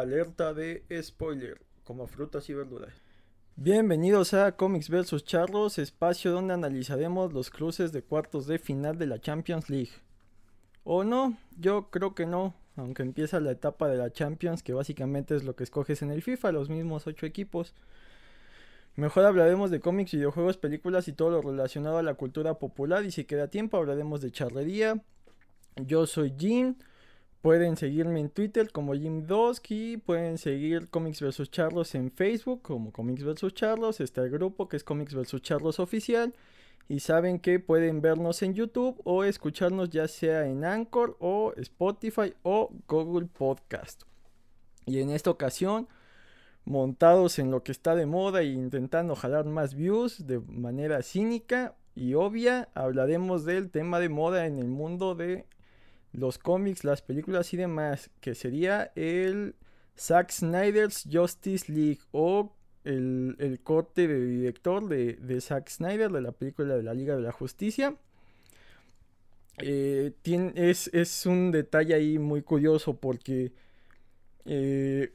Alerta de spoiler, como frutas y verduras. Bienvenidos a Comics vs Charlos, espacio donde analizaremos los cruces de cuartos de final de la Champions League. ¿O no? Yo creo que no, aunque empieza la etapa de la Champions, que básicamente es lo que escoges en el FIFA, los mismos ocho equipos. Mejor hablaremos de cómics, videojuegos, películas y todo lo relacionado a la cultura popular. Y si queda tiempo, hablaremos de charlería. Yo soy Jim. Pueden seguirme en Twitter como Jim Dosky. Pueden seguir Comics vs Charlos en Facebook como Comics vs Charlos. Está el grupo que es Comics vs Charlos Oficial. Y saben que pueden vernos en YouTube o escucharnos ya sea en Anchor o Spotify o Google Podcast. Y en esta ocasión, montados en lo que está de moda e intentando jalar más views de manera cínica y obvia, hablaremos del tema de moda en el mundo de los cómics, las películas y demás, que sería el Zack Snyder's Justice League o el, corte de director de, de, Zack Snyder de la película de la Liga de la Justicia. Eh, tiene, es, un detalle ahí muy curioso porque eh,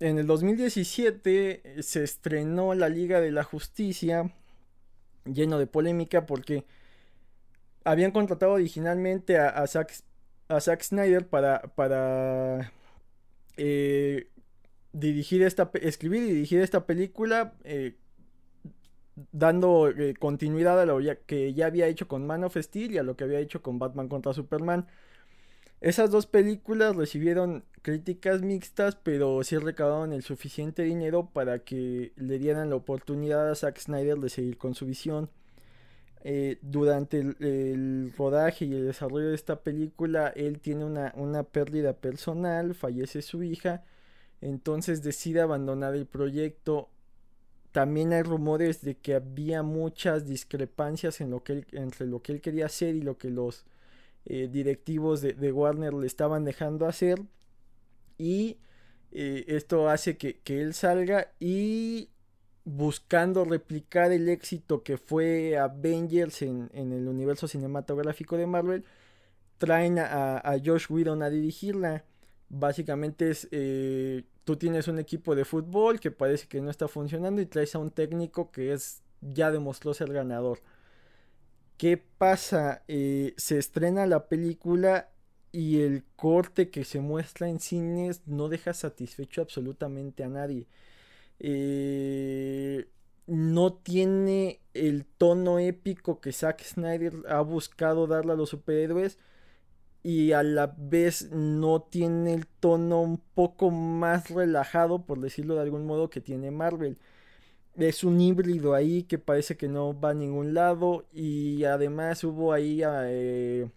en el 2017 se estrenó la Liga de la Justicia lleno de polémica porque habían contratado originalmente a, a Zack a Zack Snyder para, para eh, dirigir esta, escribir y dirigir esta película, eh, dando eh, continuidad a lo que ya había hecho con Man of Steel y a lo que había hecho con Batman contra Superman. Esas dos películas recibieron críticas mixtas, pero sí recaudaron el suficiente dinero para que le dieran la oportunidad a Zack Snyder de seguir con su visión. Eh, durante el, rodaje y el desarrollo de esta película, él tiene una, una pérdida personal, fallece su hija, entonces decide abandonar el proyecto. También hay rumores de que había muchas discrepancias entre lo que él quería hacer y lo que los eh, directivos de, Warner le estaban dejando hacer. Y eh, esto hace que, que él salga y buscando replicar el éxito que fue Avengers en, el universo cinematográfico de Marvel, traen a, Josh Whedon a dirigirla. Básicamente es, eh, tú tienes un equipo de fútbol que parece que no está funcionando y traes a un técnico que es ya demostró ser ganador. ¿Qué pasa? Eh, se estrena la película y el corte que se muestra en cines no deja satisfecho absolutamente a nadie. Eh, no tiene el tono épico que Zack Snyder ha buscado darle a los superhéroes y a la vez no tiene el tono un poco más relajado, por decirlo de algún modo, que tiene Marvel. Es un híbrido ahí que parece que no va a ningún lado y además hubo ahí eh,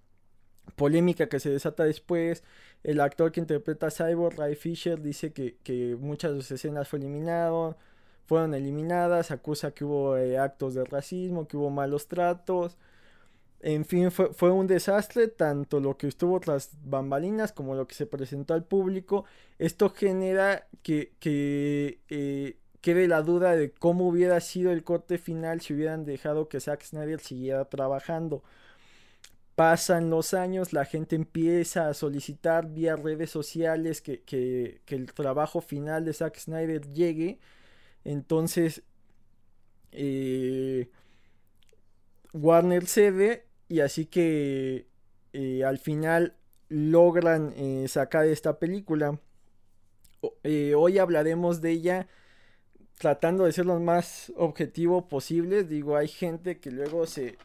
polémica que se desata después el actor que interpreta a Cyborg, Ray Fisher, dice que, muchas de sus escenas fue fueron eliminadas, acusa que hubo eh, actos de racismo, que hubo malos tratos. En fin, fue, un desastre, tanto lo que estuvo tras bambalinas como lo que se presentó al público. Esto genera que, que eh, quede la duda de cómo hubiera sido el corte final si hubieran dejado que Zack Snyder siguiera trabajando. Pasan los años, la gente empieza a solicitar vía redes sociales que, el trabajo final de Zack Snyder llegue. Entonces, eh, Warner cede y así que eh, al final logran eh, sacar esta película. hoy hablaremos de ella tratando de ser lo más objetivo posible. Digo, hay gente que luego se,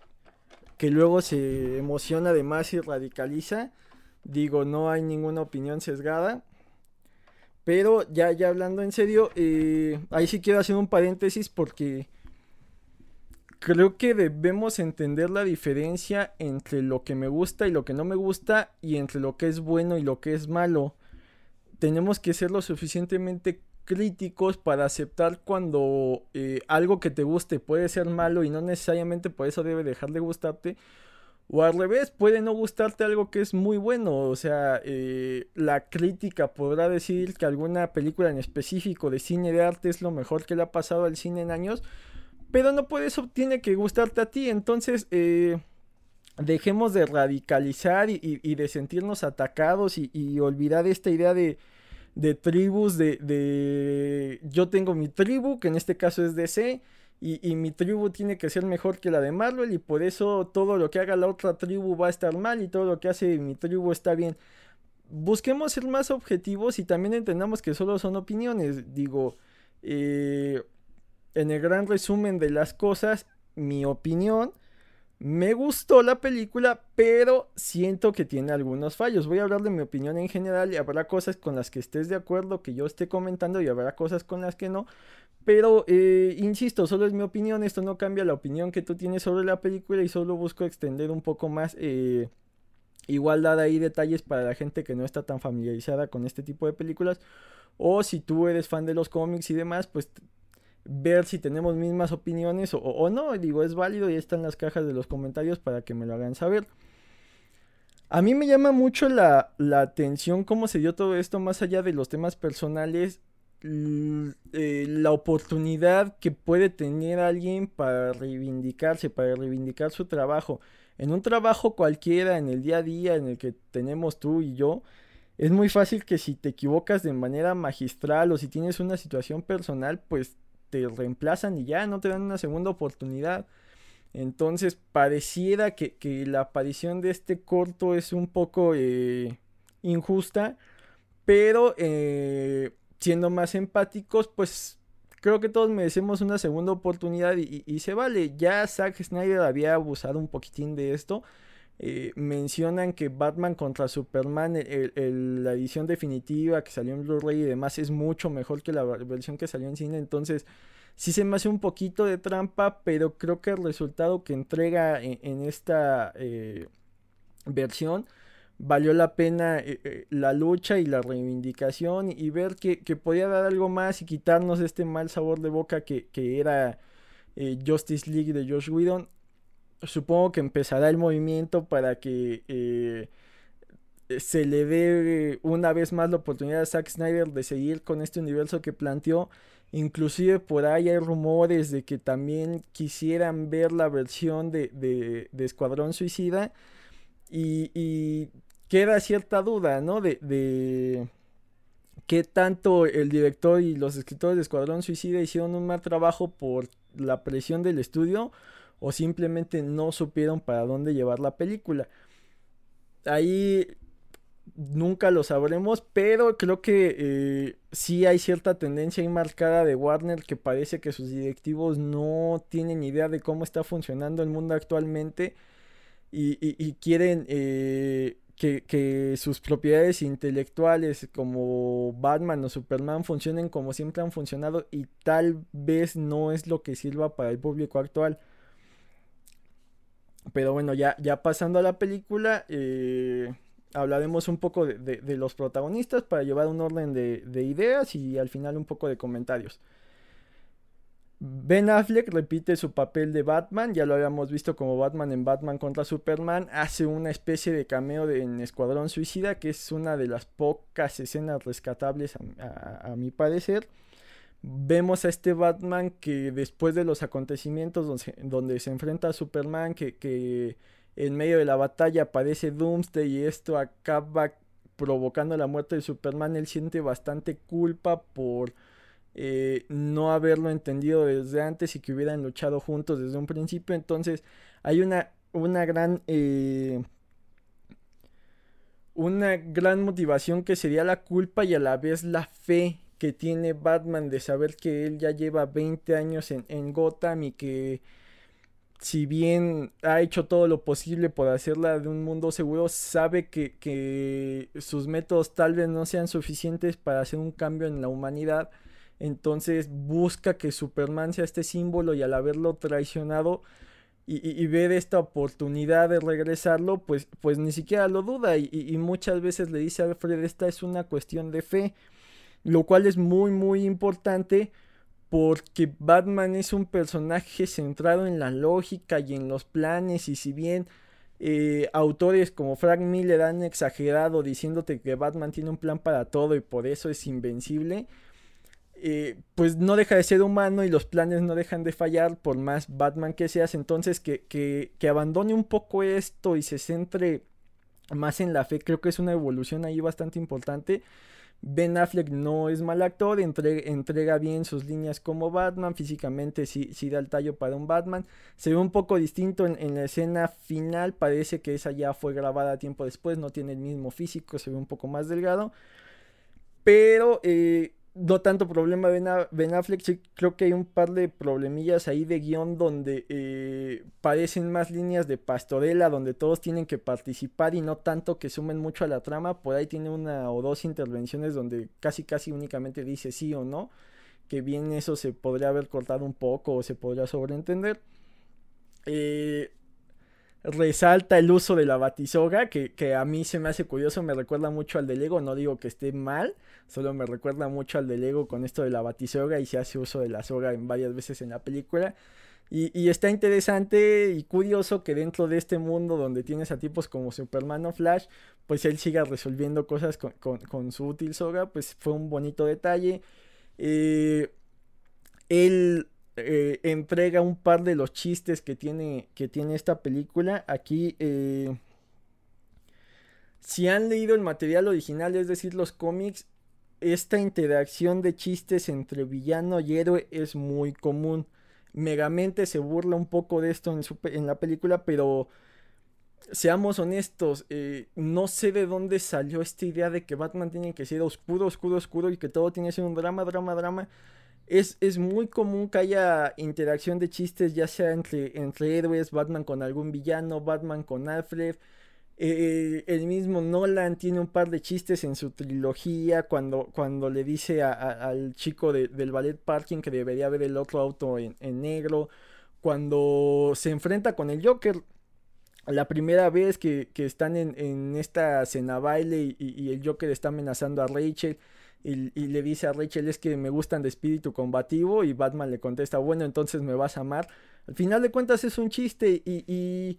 que luego se emociona de más y radicaliza. Digo, no hay ninguna opinión sesgada. Pero ya, ya hablando en serio, eh, ahí sí quiero hacer un paréntesis porque creo que debemos entender la diferencia entre lo que me gusta y lo que no me gusta y entre lo que es bueno y lo que es malo. Tenemos que ser lo suficientemente críticos para aceptar cuando eh, algo que te guste puede ser malo y no necesariamente por eso debe dejar de gustarte. O al revés, puede no gustarte algo que es muy bueno. O sea, eh, la crítica podrá decir que alguna película en específico de cine de arte es lo mejor que le ha pasado al cine en años. Pero no por eso tiene que gustarte a ti. Entonces, eh, dejemos de radicalizar y, de sentirnos atacados y olvidar esta idea de de tribus, de, de... Yo tengo mi tribu, que en este caso es DC, y, y, mi tribu tiene que ser mejor que la de Marvel, y por eso todo lo que haga la otra tribu va a estar mal, y todo lo que hace mi tribu está bien. Busquemos ser más objetivos y también entendamos que solo son opiniones. Digo, eh, en el gran resumen de las cosas, mi opinión me gustó la película, pero siento que tiene algunos fallos. Voy a hablar de mi opinión en general y habrá cosas con las que estés de acuerdo, que yo esté comentando y habrá cosas con las que no. Pero, eh, insisto, solo es mi opinión, esto no cambia la opinión que tú tienes sobre la película y solo busco extender un poco más. Eh, igualdad ahí detalles para la gente que no está tan familiarizada con este tipo de películas. O si tú eres fan de los cómics y demás, pues ver si tenemos mismas opiniones o, no. Digo, es válido y están las cajas de los comentarios para que me lo hagan saber. A mí me llama mucho la, atención cómo se dio todo esto, más allá de los temas personales, eh, la oportunidad que puede tener alguien para reivindicarse, para reivindicar su trabajo. En un trabajo cualquiera, en el día a día, en el que tenemos tú y yo, es muy fácil que si te equivocas de manera magistral o si tienes una situación personal, pues te reemplazan y ya no te dan una segunda oportunidad. Entonces pareciera que, la aparición de este corto es un poco eh, injusta, pero eh, siendo más empáticos, pues creo que todos merecemos una segunda oportunidad y, se vale. Ya Zack Snyder había abusado un poquitín de esto. Eh, mencionan que Batman contra Superman, la edición definitiva que salió en Blu-ray y demás, es mucho mejor que la versión que salió en cine. Entonces, sí se me hace un poquito de trampa, pero creo que el resultado que entrega en, esta eh, versión valió la pena eh, la lucha y la reivindicación y ver que, podía dar algo más y quitarnos este mal sabor de boca que, que era Justice League de Josh Whedon supongo que empezará el movimiento para que eh, se le dé una vez más la oportunidad a Zack Snyder de seguir con este universo que planteó. Inclusive por ahí hay rumores de que también quisieran ver la versión de, Escuadrón Suicida. Y, queda cierta duda, ¿no? De, de qué tanto el director y los escritores de Escuadrón Suicida hicieron un mal trabajo por la presión del estudio o simplemente no supieron para dónde llevar la película. Ahí nunca lo sabremos, pero creo que eh, sí hay cierta tendencia marcada de Warner que parece que sus directivos no tienen idea de cómo está funcionando el mundo actualmente y, quieren eh, que, que, sus propiedades intelectuales como Batman o Superman funcionen como siempre han funcionado y tal vez no es lo que sirva para el público actual. Pero bueno, ya, ya pasando a la película, eh, hablaremos un poco de, los protagonistas para llevar un orden de, ideas y al final un poco de comentarios. Ben Affleck repite su papel de Batman, ya lo habíamos visto como Batman en Batman contra Superman, hace una especie de cameo en Escuadrón Suicida, que es una de las pocas escenas rescatables a mi parecer vemos a este Batman que después de los acontecimientos donde, se enfrenta a Superman, que, en medio de la batalla aparece Doomsday y esto acaba provocando la muerte de Superman, él siente bastante culpa por eh, no haberlo entendido desde antes y que hubieran luchado juntos desde un principio. Entonces hay una, una gran... Eh, una gran motivación que sería la culpa y a la vez la fe que tiene Batman de saber que él ya lleva 20 años en, Gotham y que si bien ha hecho todo lo posible por hacerla de un mundo seguro, sabe que, que, sus métodos tal vez no sean suficientes para hacer un cambio en la humanidad. Entonces busca que Superman sea este símbolo y al haberlo traicionado y, ver esta oportunidad de regresarlo, pues, pues ni siquiera lo duda. Y, y muchas veces le dice a Alfred, esta es una cuestión de fe lo cual es muy muy importante porque Batman es un personaje centrado en la lógica y en los planes y si bien eh, autores como Frank Miller han exagerado diciéndote que Batman tiene un plan para todo y por eso es invencible, eh, pues no deja de ser humano y los planes no dejan de fallar por más Batman que seas, entonces que, que, que abandone un poco esto y se centre más en la fe, creo que es una evolución ahí bastante importante Ben Affleck no es mal actor, entrega, bien sus líneas como Batman, físicamente sí, sí, da el tallo para un Batman. Se ve un poco distinto en, la escena final, parece que esa ya fue grabada tiempo después, no tiene el mismo físico, se ve un poco más delgado. Pero eh, no tanto problema Ben, Affleck, creo que hay un par de problemillas ahí de guion donde eh, parecen más líneas de pastorela, donde todos tienen que participar y no tanto que sumen mucho a la trama. Por ahí tiene una o dos intervenciones donde casi casi únicamente dice sí o no, que bien eso se podría haber cortado un poco o se podría sobreentender. Eh, resalta el uso de la batisoga, que, que, a mí se me hace curioso, me recuerda mucho al de Lego, no digo que esté mal, solo me recuerda mucho al de Lego con esto de la batisoga y se hace uso de la soga en varias veces en la película. Y, está interesante y curioso que dentro de este mundo donde tienes a tipos como Superman o Flash, pues él siga resolviendo cosas con, su útil soga, pues fue un bonito detalle. Eh, él eh, entrega un par de los chistes que tiene, que tiene esta película. Aquí, eh, si han leído el material original, es decir, los cómics, esta interacción de chistes entre villano y héroe es muy común. Megamente se burla un poco de esto en, la película, pero seamos honestos, eh, no sé de dónde salió esta idea de que Batman tiene que ser oscuro, oscuro, oscuro y que todo tiene que ser un drama, drama, drama es, muy común que haya interacción de chistes, ya sea entre, entre héroes, Batman con algún villano, Batman con Alfred. Eh, el mismo Nolan tiene un par de chistes en su trilogía cuando, cuando le dice al chico del ballet parking que debería ver el otro auto en, negro. Cuando se enfrenta con el Joker, la primera vez que, están en, esta cena baile y, el Joker está amenazando a Rachel y, le dice a Rachel es que me gustan de espíritu combativo y Batman le contesta, bueno, entonces me vas a amar. Al final de cuentas es un chiste y,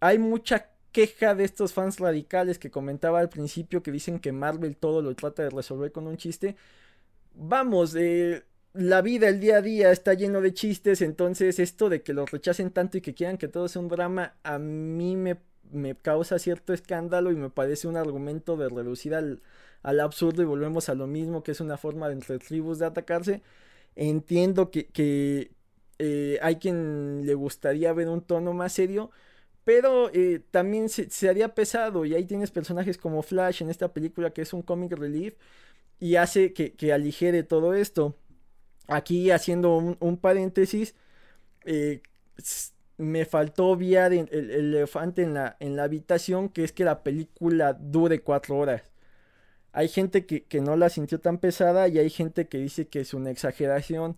hay mucha queja de estos fans radicales que comentaba al principio que dicen que Marvel todo lo trata de resolver con un chiste. Vamos, eh, la vida, el día a día está lleno de chistes, entonces esto de que los rechacen tanto y que quieran que todo sea un drama, a mí me, me causa cierto escándalo y me parece un argumento de reducir al, al absurdo y volvemos a lo mismo, que es una forma de entre tribus de atacarse. Entiendo que, eh, hay quien le gustaría ver un tono más serio, pero eh, también se, haría pesado y ahí tienes personajes como Flash en esta película que es un comic relief y hace que, aligere todo esto. Aquí haciendo un, paréntesis, eh, me faltó obviar el, el, elefante en la, en la habitación, que es que la película dure cuatro horas. Hay gente que, no la sintió tan pesada y hay gente que dice que es una exageración.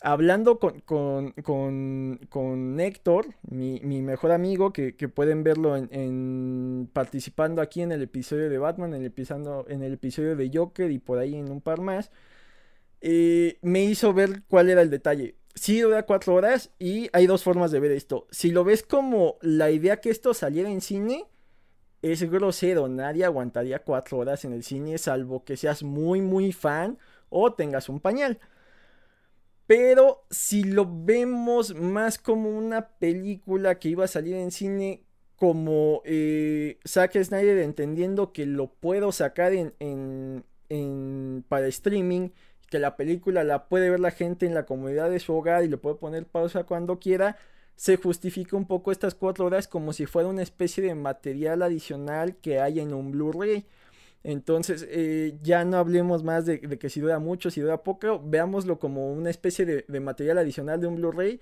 Hablando con, con, Héctor, mi, mejor amigo, que, pueden verlo en, participando aquí en el episodio de Batman, en el, en el episodio de Joker y por ahí en un par más, eh, me hizo ver cuál era el detalle. Sí dura cuatro horas y hay dos formas de ver esto. Si lo ves como la idea que esto saliera en cine, es grosero. Nadie aguantaría cuatro horas en el cine, salvo que seas muy, muy fan o tengas un pañal. Pero si lo vemos más como una película que iba a salir en cine, como eh, Zack Snyder entendiendo que lo puedo sacar en, en, para streaming, que la película la puede ver la gente en la comodidad de su hogar y le puede poner pausa cuando quiera se justifica un poco estas cuatro horas como si fuera una especie de material adicional que hay en un Blu-ray. Entonces, eh, ya no hablemos más de, que si dura mucho, si dura poco, veámoslo como una especie de, material adicional de un Blu-ray,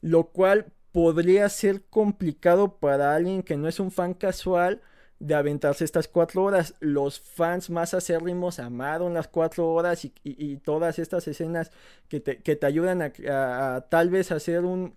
lo cual podría ser complicado para alguien que no es un fan casual de aventarse estas cuatro horas. Los fans más acérrimos amaron las cuatro horas y, todas estas escenas que te, ayudan a, tal vez hacer un,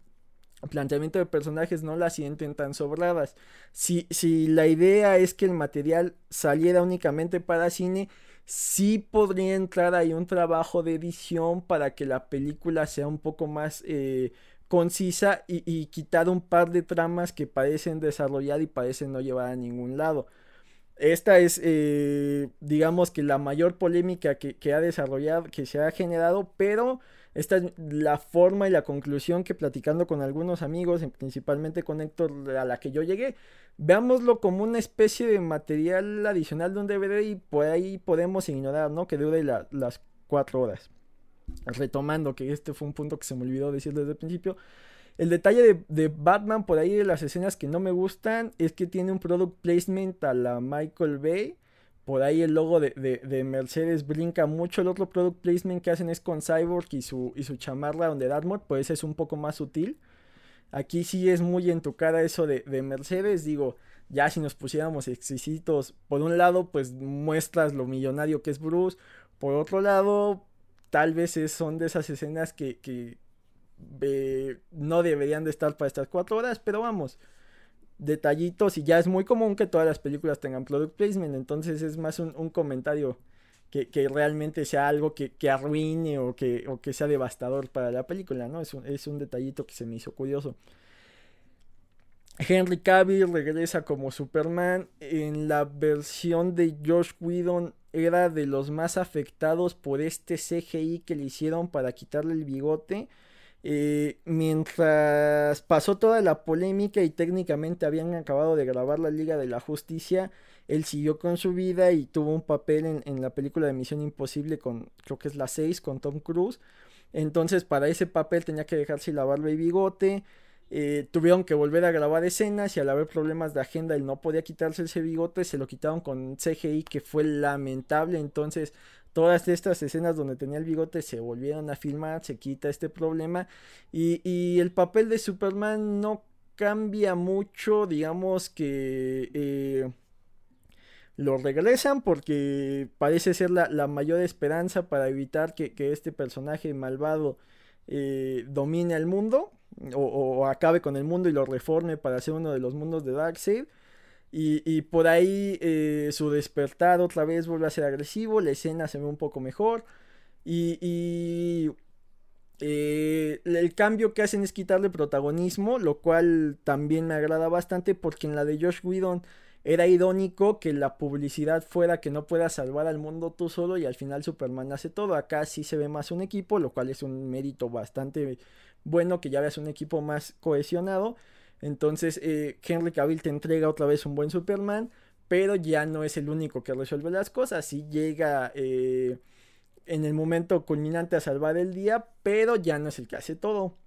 planteamiento de personajes no la sienten tan sobradas. Si, si la idea es que el material saliera únicamente para cine, sí podría entrar ahí un trabajo de edición para que la película sea un poco más eh, concisa y, quitar un par de tramas que parecen desarrollar y parecen no llevar a ningún lado. Esta es, eh, digamos que la mayor polémica que, que, ha desarrollado, que se ha generado, pero esta es la forma y la conclusión que platicando con algunos amigos, principalmente con Héctor, a la que yo llegué. Veámoslo como una especie de material adicional de un DVD y por ahí podemos ignorar, ¿no? Que dure las cuatro horas. Retomando que este fue un punto que se me olvidó decir desde el principio. El detalle de, de, Batman por ahí de las escenas que no me gustan es que tiene un product placement a la Michael Bay por ahí el logo de, Mercedes brinca mucho. El otro product placement que hacen es con Cyborg y su, y su chamarra donde Dartmouth, pues es un poco más sutil. Aquí sí es muy en tu cara eso de, Mercedes. Digo, ya si nos pusiéramos exquisitos, por un lado, pues muestras lo millonario que es Bruce. Por otro lado, tal vez son de esas escenas que, que eh, no deberían de estar para estas cuatro horas, pero vamos detallitos y ya es muy común que todas las películas tengan product placement, entonces es más un, comentario que, realmente sea algo que, arruine o que, o que sea devastador para la película, ¿no? Es un, es un detallito que se me hizo curioso. Henry Cavill regresa como Superman. En la versión de Josh Whedon era de los más afectados por este CGI que le hicieron para quitarle el bigote. Eh, mientras pasó toda la polémica y técnicamente habían acabado de grabar la Liga de la Justicia, él siguió con su vida y tuvo un papel en, la película de Misión Imposible con, creo que es la 6, con Tom Cruise. Entonces para ese papel tenía que dejarse la barba y bigote. Eh, tuvieron que volver a grabar escenas y al haber problemas de agenda él no podía quitarse ese bigote, se lo quitaron con CGI que fue lamentable. Entonces todas estas escenas donde tenía el bigote se volvieron a filmar, se quita este problema y, el papel de Superman no cambia mucho, digamos que eh, lo regresan porque parece ser la, mayor esperanza para evitar que, este personaje malvado eh, domine el mundo o, o, acabe con el mundo y lo reforme para ser uno de los mundos de Darkseid. Y, por ahí eh, su despertar otra vez vuelve a ser agresivo, la escena se ve un poco mejor. Y, eh, el cambio que hacen es quitarle protagonismo, lo cual también me agrada bastante porque en la de Josh Whedon era irónico que la publicidad fuera que no puedas salvar al mundo tú solo y al final Superman hace todo. Acá sí se ve más un equipo, lo cual es un mérito bastante bueno que ya veas un equipo más cohesionado. Entonces eh, Henry Cavill te entrega otra vez un buen Superman, pero ya no es el único que resuelve las cosas. Sí llega eh, en el momento culminante a salvar el día, pero ya no es el que hace todo.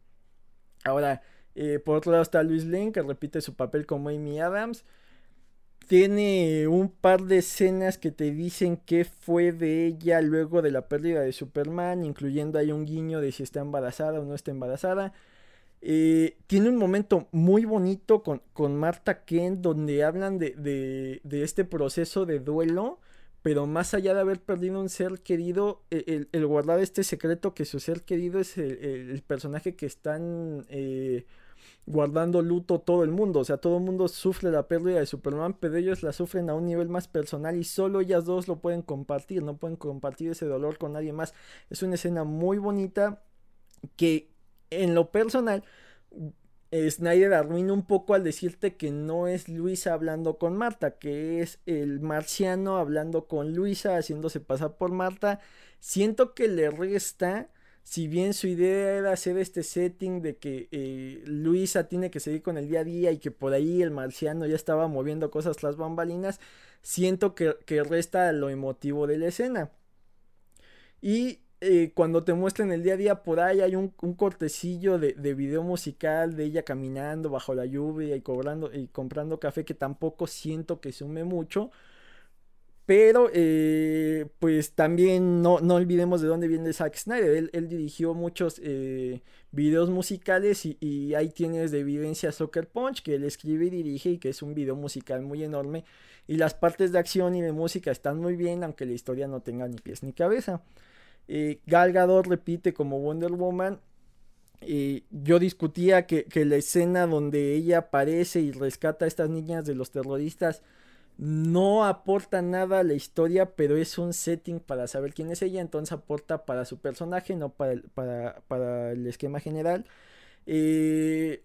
Ahora, eh, por otro lado está Luis Lane, que repite su papel como Amy Adams. Tiene un par de escenas que te dicen qué fue de ella luego de la pérdida de Superman, incluyendo ahí un guiño de si está embarazada o no está embarazada. Eh, tiene un momento muy bonito con, con Marta Kent donde hablan de, este proceso de duelo, pero más allá de haber perdido un ser querido, e, el, guardar este secreto que su ser querido es el, personaje que están eh, guardando luto todo el mundo, o sea, todo el mundo sufre la pérdida de Superman, pero ellos la sufren a un nivel más personal y solo ellas dos lo pueden compartir, no pueden compartir ese dolor con nadie más. Es una escena muy bonita que en lo personal, Snyder arruina un poco al decirte que no es Luisa hablando con Marta, que es el marciano hablando con Luisa, haciéndose pasar por Marta. Siento que le resta, si bien su idea era hacer este setting de que eh, Luisa tiene que seguir con el día a día y que por ahí el marciano ya estaba moviendo cosas tras bambalinas, siento que, que resta lo emotivo de la escena. Y eh, cuando te muestran el día a día por ahí hay un, cortecillo de, video musical de ella caminando bajo la lluvia y cobrando y comprando café que tampoco siento que sume mucho. Pero eh, pues también no, no, olvidemos de dónde viene Zack Snyder. Él, dirigió muchos eh, videos musicales y, y, ahí tienes de evidencia Soccer Punch que él escribe y dirige y que es un video musical muy enorme. Y las partes de acción y de música están muy bien aunque la historia no tenga ni pies ni cabeza. Eh, Gal Gadot repite como Wonder Woman. y yo discutía que, la escena donde ella aparece y rescata a estas niñas de los terroristas no aporta nada a la historia, pero es un setting para saber quién es ella, entonces aporta para su personaje, no para el, para, el esquema general. Eh,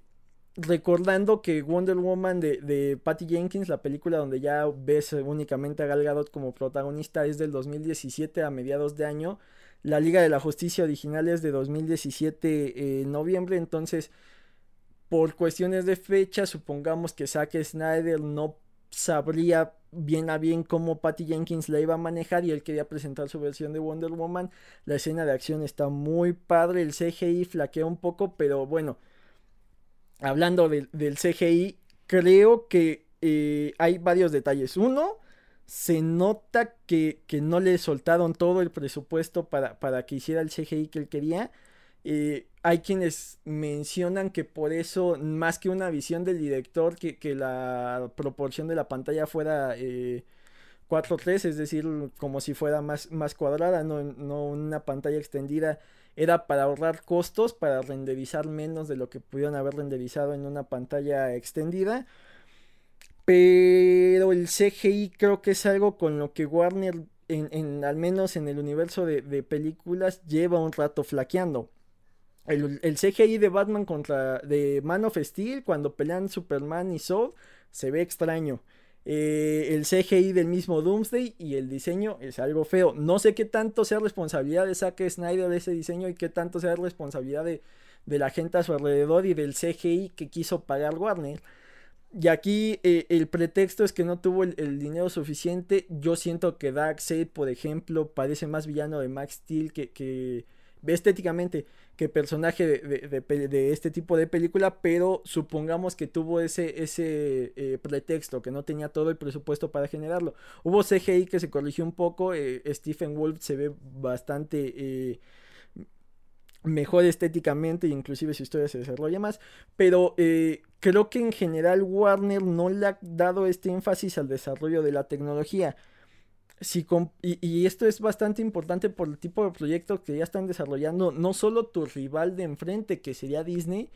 recordando que Wonder Woman de, de, Patty Jenkins, la película donde ya ves únicamente a Gal Gadot como protagonista, es del 2017 a mediados de año la Liga de la Justicia original es de 2017 en noviembre, entonces por cuestiones de fecha, supongamos que Zack Snyder no sabría bien a bien cómo Patty Jenkins la iba a manejar y él quería presentar su versión de Wonder Woman. La escena de acción está muy padre, el CGI flaquea un poco, pero bueno, hablando del CGI, creo que eh, hay varios detalles. Uno, se nota que, no le soltaron todo el presupuesto para, para, que hiciera el CGI que él quería. Eh, hay quienes mencionan que por eso, más que una visión del director, que, la proporción de la pantalla fuera eh, 4.3, es decir, como si fuera más, más cuadrada, no, no una pantalla extendida, era para ahorrar costos, para renderizar menos de lo que pudieron haber renderizado en una pantalla extendida. Pero el CGI creo que es algo con lo que Warner, en, al menos en el universo de, películas, lleva un rato flaqueando. El, CGI de Batman contra de Man of Steel cuando pelean Superman y Soul se ve extraño. Eh, el CGI del mismo Doomsday y el diseño es algo feo. No sé qué tanto sea responsabilidad de Zack Snyder de ese diseño y qué tanto sea responsabilidad de, de la gente a su alrededor y del CGI que quiso pagar Warner. Y aquí eh, el pretexto es que no tuvo el, dinero suficiente. Yo siento que Darkseid, por ejemplo, parece más villano de Max Steel que, estéticamente que personaje de, este tipo de película, pero supongamos que tuvo ese, ese eh, pretexto, que no tenía todo el presupuesto para generarlo. Hubo CGI que se corrigió un poco, eh, Stephen Wolf se ve bastante mejor estéticamente, inclusive su historia se desarrolla más, pero eh, creo que en general Warner no le ha dado este énfasis al desarrollo de la tecnología. Si y, esto es bastante importante por el tipo de proyectos que ya están desarrollando, no solo tu rival de enfrente, que sería Disney,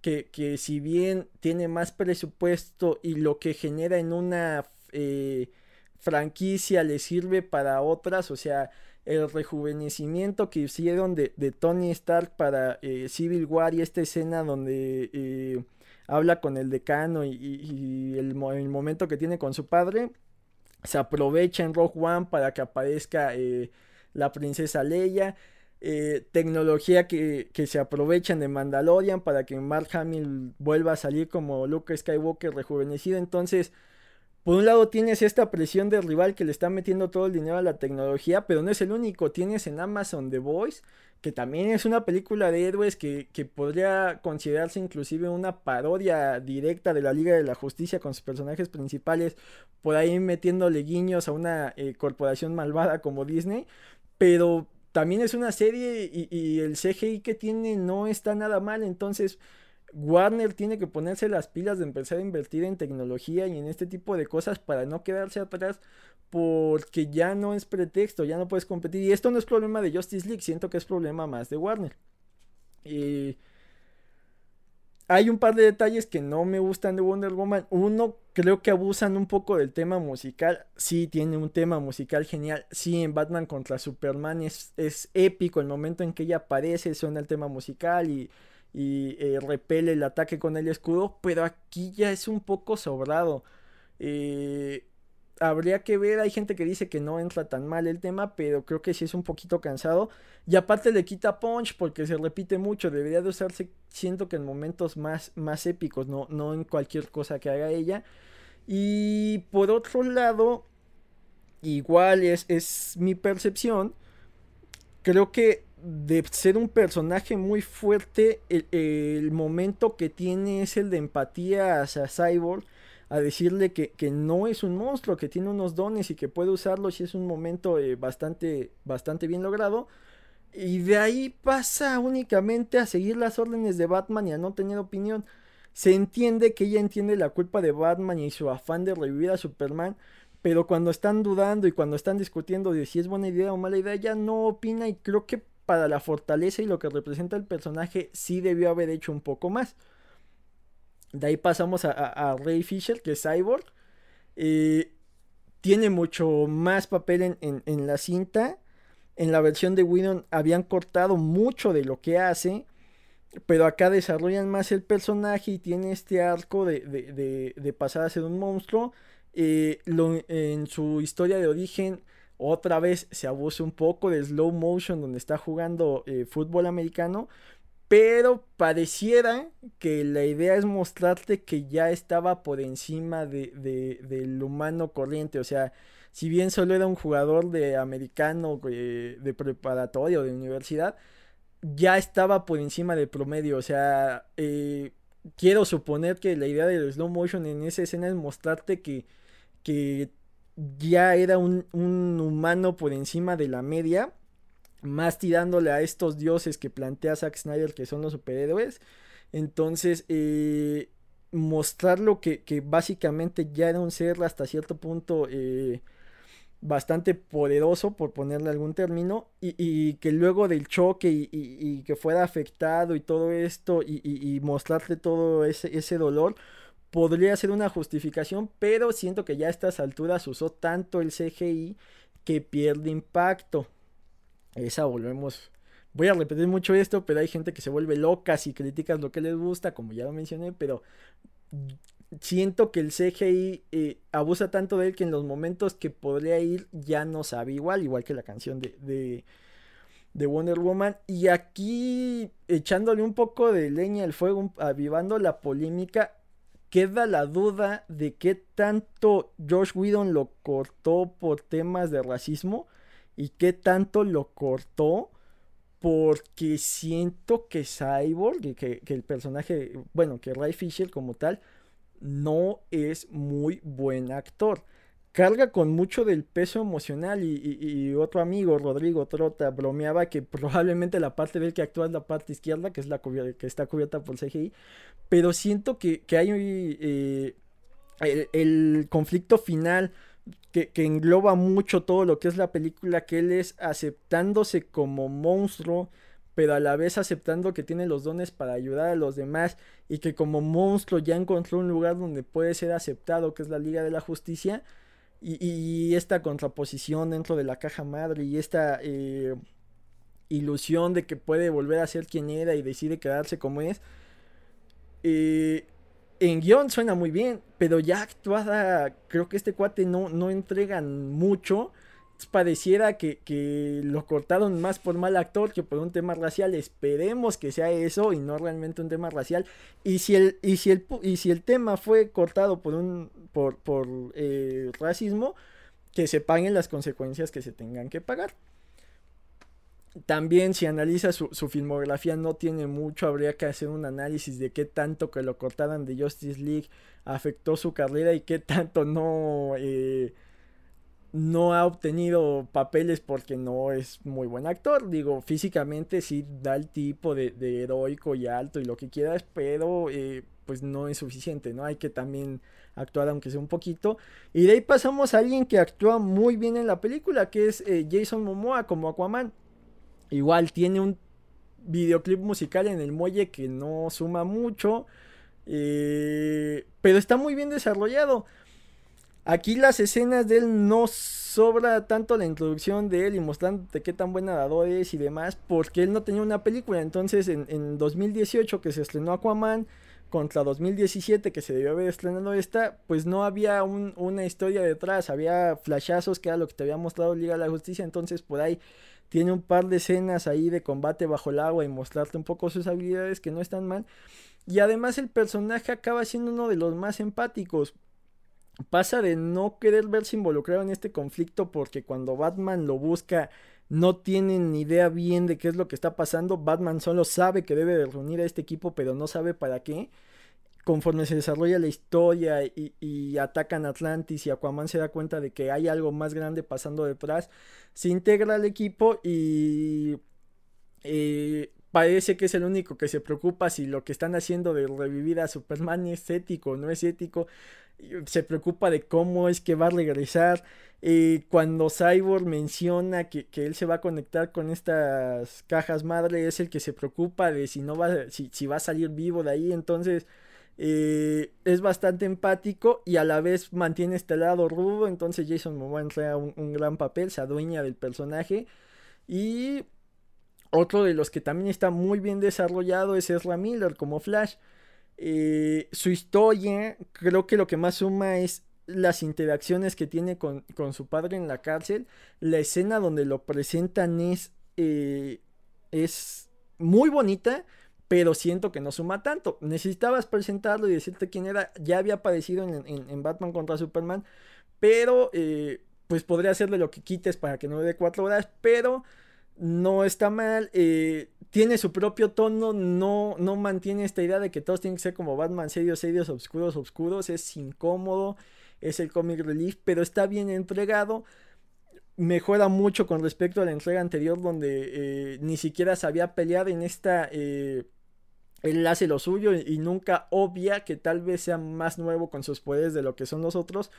que, que si bien tiene más presupuesto y lo que genera en una eh, franquicia le sirve para otras, o sea, el rejuvenecimiento que hicieron de, Tony Stark para eh, Civil War y esta escena donde eh, habla con el decano y, el, momento que tiene con su padre, se aprovecha en Rogue One para que aparezca eh, la princesa Leia. tecnología que, que, se aprovechan de Mandalorian para que Mark Hamill vuelva a salir como Luke Skywalker rejuvenecido. Entonces, por un lado tienes esta presión del rival que le está metiendo todo el dinero a la tecnología, pero no es el único. Tienes en Amazon The Voice, que también es una película de héroes que, podría considerarse inclusive una parodia directa de la Liga de la Justicia con sus personajes principales, por ahí metiéndole guiños a una eh, corporación malvada como Disney, pero también es una serie y, y el CGI que tiene no está nada mal, entonces Warner tiene que ponerse las pilas de empezar a invertir en tecnología y en este tipo de cosas para no quedarse atrás porque ya no es pretexto, ya no puedes competir. Y esto no es problema de Justice League, siento que es problema más de Warner. Y hay un par de detalles que no me gustan de Wonder Woman. Uno, creo que abusan un poco del tema musical. Sí, tiene un tema musical genial. Sí, en Batman contra Superman es, es épico el momento en que ella aparece, suena el tema musical y y eh, repele el ataque con el escudo, pero aquí ya es un poco sobrado. Eh, habría que ver, hay gente que dice que no entra tan mal el tema, pero creo que sí es un poquito cansado. Y aparte le quita punch porque se repite mucho, debería de usarse, siento que en momentos más, más épicos, no, no en cualquier cosa que haga ella. Y por otro lado, igual es, es mi percepción, creo que de ser un personaje muy fuerte, el, momento que tiene es el de empatía hacia Cyborg, a decirle que, no es un monstruo, que tiene unos dones y que puede usarlos y es un momento eh, bastante, bastante bien logrado. Y de ahí pasa únicamente a seguir las órdenes de Batman y a no tener opinión. Se entiende que ella entiende la culpa de Batman y su afán de revivir a Superman, pero cuando están dudando y cuando están discutiendo de si es buena idea o mala idea, ella no opina y creo que para la fortaleza y lo que representa el personaje, sí debió haber hecho un poco más. De ahí pasamos a, Ray Fisher, que es Cyborg. Eh, tiene mucho más papel en, la cinta. En la versión de Whedon habían cortado mucho de lo que hace. Pero acá desarrollan más el personaje y tiene este arco de, pasar a ser un monstruo. Eh, en su historia de origen otra vez se abusa un poco de slow motion donde está jugando eh, fútbol americano, pero pareciera que la idea es mostrarte que ya estaba por encima de, del humano corriente, o sea, si bien solo era un jugador de americano, eh, de preparatorio, de universidad, ya estaba por encima del promedio, o sea, eh, quiero suponer que la idea del slow motion en esa escena es mostrarte que, que ya era un, humano por encima de la media, más tirándole a estos dioses que plantea Zack Snyder que son los superhéroes. Entonces, eh, mostrarlo que, que, básicamente ya era un ser hasta cierto punto eh, bastante poderoso, por ponerle algún término, y, que luego del choque y, que fuera afectado y todo esto, y, mostrarte todo ese, ese dolor, podría ser una justificación, pero siento que ya a estas alturas usó tanto el CGI que pierde impacto. Esa volvemos. Voy a repetir mucho esto, pero hay gente que se vuelve loca si criticas lo que les gusta, como ya lo mencioné, pero siento que el CGI eh, abusa tanto de él que en los momentos que podría ir ya no sabe igual, igual que la canción de, de, de Wonder Woman. Y aquí echándole un poco de leña al fuego, avivando la polémica, queda la duda de qué tanto Josh Whedon lo cortó por temas de racismo y qué tanto lo cortó porque siento que Cyborg, que, que el personaje, bueno, que Ray Fisher como tal, no es muy buen actor. Carga con mucho del peso emocional y, otro amigo, Rodrigo Trota, bromeaba que probablemente la parte de él que actúa es la parte izquierda, que es la que está cubierta por CGI, pero siento que, hay eh, el, conflicto final que, que, engloba mucho todo lo que es la película, que él es aceptándose como monstruo, pero a la vez aceptando que tiene los dones para ayudar a los demás y que como monstruo ya encontró un lugar donde puede ser aceptado, que es la Liga de la Justicia, y, esta contraposición dentro de la caja madre y esta eh, ilusión de que puede volver a ser quien era y decide quedarse como es, eh, en guion suena muy bien, pero ya actuada, creo que este cuate no, no entregan mucho. Pareciera que, que, lo cortaron más por mal actor que por un tema racial. Esperemos que sea eso y no realmente un tema racial. Y si el, y si el, y si el tema fue cortado por un por, por eh, racismo, que se paguen las consecuencias que se tengan que pagar. También si analiza su, filmografía no tiene mucho, habría que hacer un análisis de qué tanto que lo cortaran de Justice League afectó su carrera y qué tanto no, eh, no ha obtenido papeles porque no es muy buen actor. Digo, físicamente sí da el tipo de, heroico y alto y lo que quieras, pero eh, pues no es suficiente, ¿no? Hay que también actuar aunque sea un poquito. Y de ahí pasamos a alguien que actúa muy bien en la película, que es eh, Jason Momoa como Aquaman. Igual tiene un videoclip musical en el muelle que no suma mucho. Eh, pero está muy bien desarrollado. Aquí las escenas de él no sobra tanto la introducción de él y mostrándote qué tan buen nadador es y demás, porque él no tenía una película. Entonces, en, en 2018 que se estrenó Aquaman, contra 2017 que se debió haber estrenado esta, pues no había una historia detrás, había flashazos que era lo que te había mostrado Liga de la Justicia, entonces por ahí tiene un par de escenas ahí de combate bajo el agua y mostrarte un poco sus habilidades que no están mal. Y además el personaje acaba siendo uno de los más empáticos. Pasa de no querer verse involucrado en este conflicto porque cuando Batman lo busca no tienen ni idea bien de qué es lo que está pasando. Batman solo sabe que debe de reunir a este equipo pero no sabe para qué conforme se desarrolla la historia y, atacan Atlantis y Aquaman se da cuenta de que hay algo más grande pasando detrás, se integra al equipo y eh, parece que es el único que se preocupa si lo que están haciendo de revivir a Superman es ético o no es ético. Se preocupa de cómo es que va a regresar. Eh, cuando Cyborg menciona que, él se va a conectar con estas cajas madre, es el que se preocupa de si no va, si, si va a salir vivo de ahí. Entonces, eh, es bastante empático y a la vez mantiene este lado rudo. Entonces Jason Momoa entra un, un gran papel, se adueña del personaje. Y otro de los que también está muy bien desarrollado es Ezra Miller como Flash. Eh, su historia, creo que lo que más suma es las interacciones que tiene con, con, su padre en la cárcel. La escena donde lo presentan es, eh, es muy bonita, pero siento que no suma tanto. Necesitabas presentarlo y decirte quién era. Ya había aparecido en, en, Batman contra Superman, pero eh, pues podría hacerle lo que quites para que no dé cuatro horas, pero no está mal. Eh, tiene su propio tono, no, no mantiene esta idea de que todos tienen que ser como Batman, serios, serios, oscuros, oscuros. Es incómodo, es el comic relief, pero está bien entregado mejora mucho con respecto a la entrega anterior donde eh, ni siquiera sabía pelear en esta eh, él hace lo suyo y, nunca obvia que tal vez sea más nuevo con sus poderes de lo que son los otros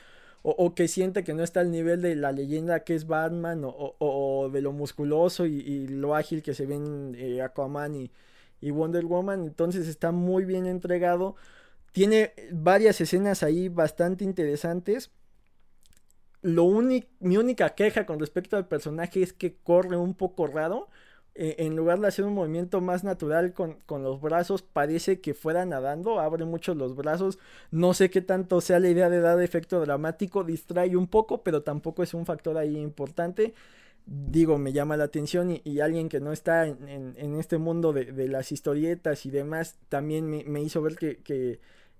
o, que siente que no está al nivel de la leyenda que es Batman o, de lo musculoso y, lo ágil que se ven eh, Aquaman y, y Wonder Woman entonces está muy bien entregado tiene varias escenas ahí bastante interesantes lo mi única queja con respecto al personaje es que corre un poco raro. Eh, en lugar de hacer un movimiento más natural con, los brazos, parece que fuera nadando, abre mucho los brazos. No sé qué tanto sea la idea de dar efecto dramático, distrae un poco, pero tampoco es un factor ahí importante. Digo, me llama la atención y, alguien que no está en, este mundo de, las historietas y demás, también me, hizo ver que